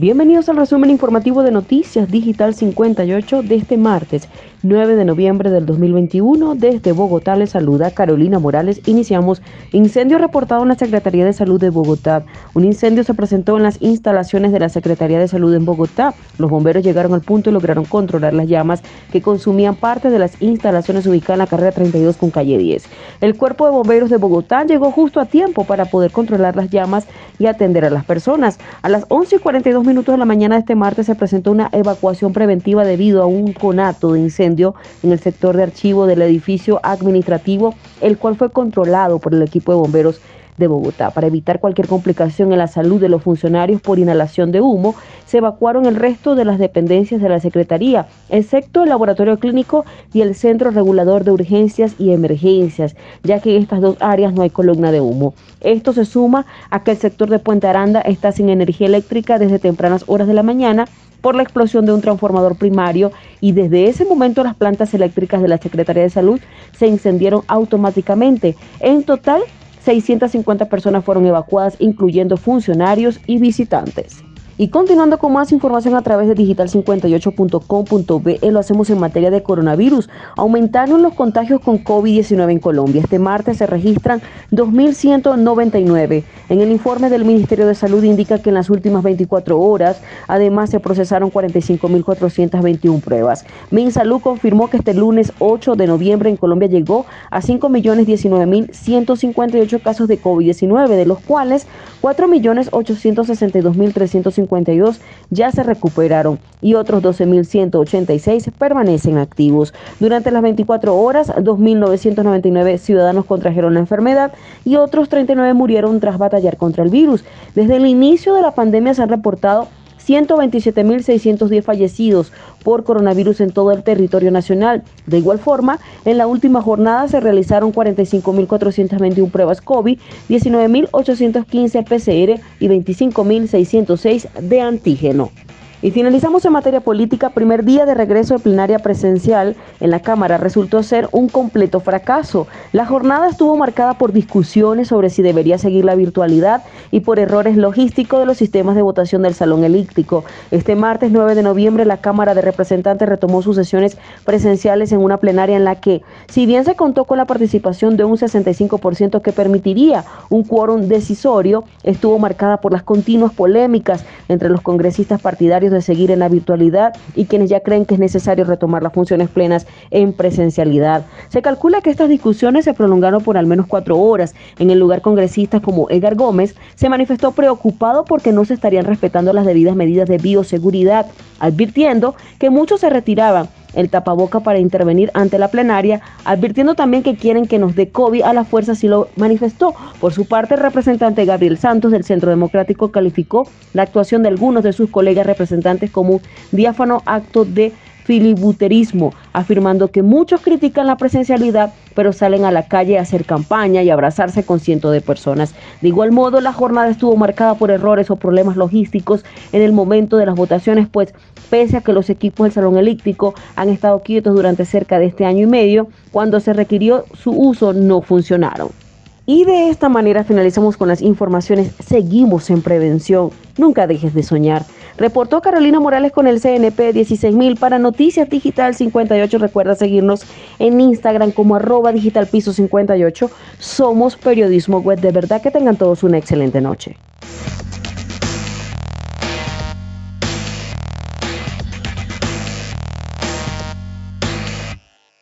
Bienvenidos al resumen informativo de Noticias Digital 58 de este martes 9 de noviembre del 2021. Desde Bogotá les saluda Carolina Morales. Iniciamos incendio reportado en la Secretaría de Salud de Bogotá. Un incendio se presentó en las instalaciones de la Secretaría de Salud en Bogotá. Los bomberos llegaron al punto y lograron controlar las llamas que consumían parte de las instalaciones ubicadas en la carrera 32 con calle 10. El cuerpo de bomberos de Bogotá llegó justo a tiempo para poder controlar las llamas y atender a las personas. A las 11 y 42 minutos de la mañana de este martes se presentó una evacuación preventiva debido a un conato de incendio en el sector de archivo del edificio administrativo, el cual fue controlado por el equipo de bomberos de Bogotá. Para evitar cualquier complicación en la salud de los funcionarios por inhalación de humo, se evacuaron el resto de las dependencias de la Secretaría, excepto el laboratorio clínico y el Centro Regulador de Urgencias y Emergencias, ya que en estas dos áreas no hay columna de humo. Esto se suma a que el sector de Puente Aranda está sin energía eléctrica desde tempranas horas de la mañana por la explosión de un transformador primario y desde ese momento las plantas eléctricas de la Secretaría de Salud se incendiaron automáticamente. En total, 650 personas fueron evacuadas, incluyendo funcionarios y visitantes. Y continuando con más información a través de digital58.com.be, lo hacemos en materia de coronavirus. Aumentaron los contagios con COVID-19 en Colombia. Este martes se registran 2.199. En el informe del Ministerio de Salud indica que en las últimas 24 horas, además, se procesaron 45.421 pruebas. MinSalud confirmó que este lunes 8 de noviembre en Colombia llegó a 5.019.158 casos de COVID-19, de los cuales 4.862.350 ya se recuperaron y otros 12.186 permanecen activos. Durante las 24 horas, 2.999 ciudadanos contrajeron la enfermedad y otros 39 murieron tras batallar contra el virus. Desde el inicio de la pandemia se han reportado 127.610 fallecidos por coronavirus en todo el territorio nacional. De igual forma, en la última jornada se realizaron 45.421 pruebas COVID, 19.815 PCR y 25.606 de antígeno. Y finalizamos en materia política. Primer día de regreso de plenaria presencial en la Cámara resultó ser un completo fracaso. La jornada estuvo marcada por discusiones sobre si debería seguir la virtualidad y por errores logísticos de los sistemas de votación del Salón Elíptico. Este martes 9 de noviembre la Cámara de Representantes retomó sus sesiones presenciales en una plenaria en la que, si bien se contó con la participación de un 65% que permitiría un quórum decisorio, estuvo marcada por las continuas polémicas entre los congresistas partidarios de seguir en la virtualidad y quienes ya creen que es necesario retomar las funciones plenas en presencialidad. Se calcula que estas discusiones se prolongaron por al menos cuatro horas. En el lugar congresistas como Edgar Gómez se manifestó preocupado porque no se estarían respetando las debidas medidas de bioseguridad, advirtiendo que muchos se retiraban el tapaboca para intervenir ante la plenaria, advirtiendo también que quieren que nos dé COVID a la fuerza, si lo manifestó. Por su parte, el representante Gabriel Santos del Centro Democrático calificó la actuación de algunos de sus colegas representantes como un diáfano acto de filibuterismo, afirmando que muchos critican la presencialidad, pero salen a la calle a hacer campaña y abrazarse con cientos de personas. De igual modo, la jornada estuvo marcada por errores o problemas logísticos en el momento de las votaciones, pues pese a que los equipos del Salón Elíptico han estado quietos durante cerca de este año y medio, cuando se requirió su uso no funcionaron. Y de esta manera finalizamos con las informaciones. Seguimos en prevención. Nunca dejes de soñar. Reportó Carolina Morales con el CNP 16000 para Noticias Digital 58. Recuerda seguirnos en Instagram como arroba digital piso 58. Somos periodismo web. De verdad que tengan todos una excelente noche.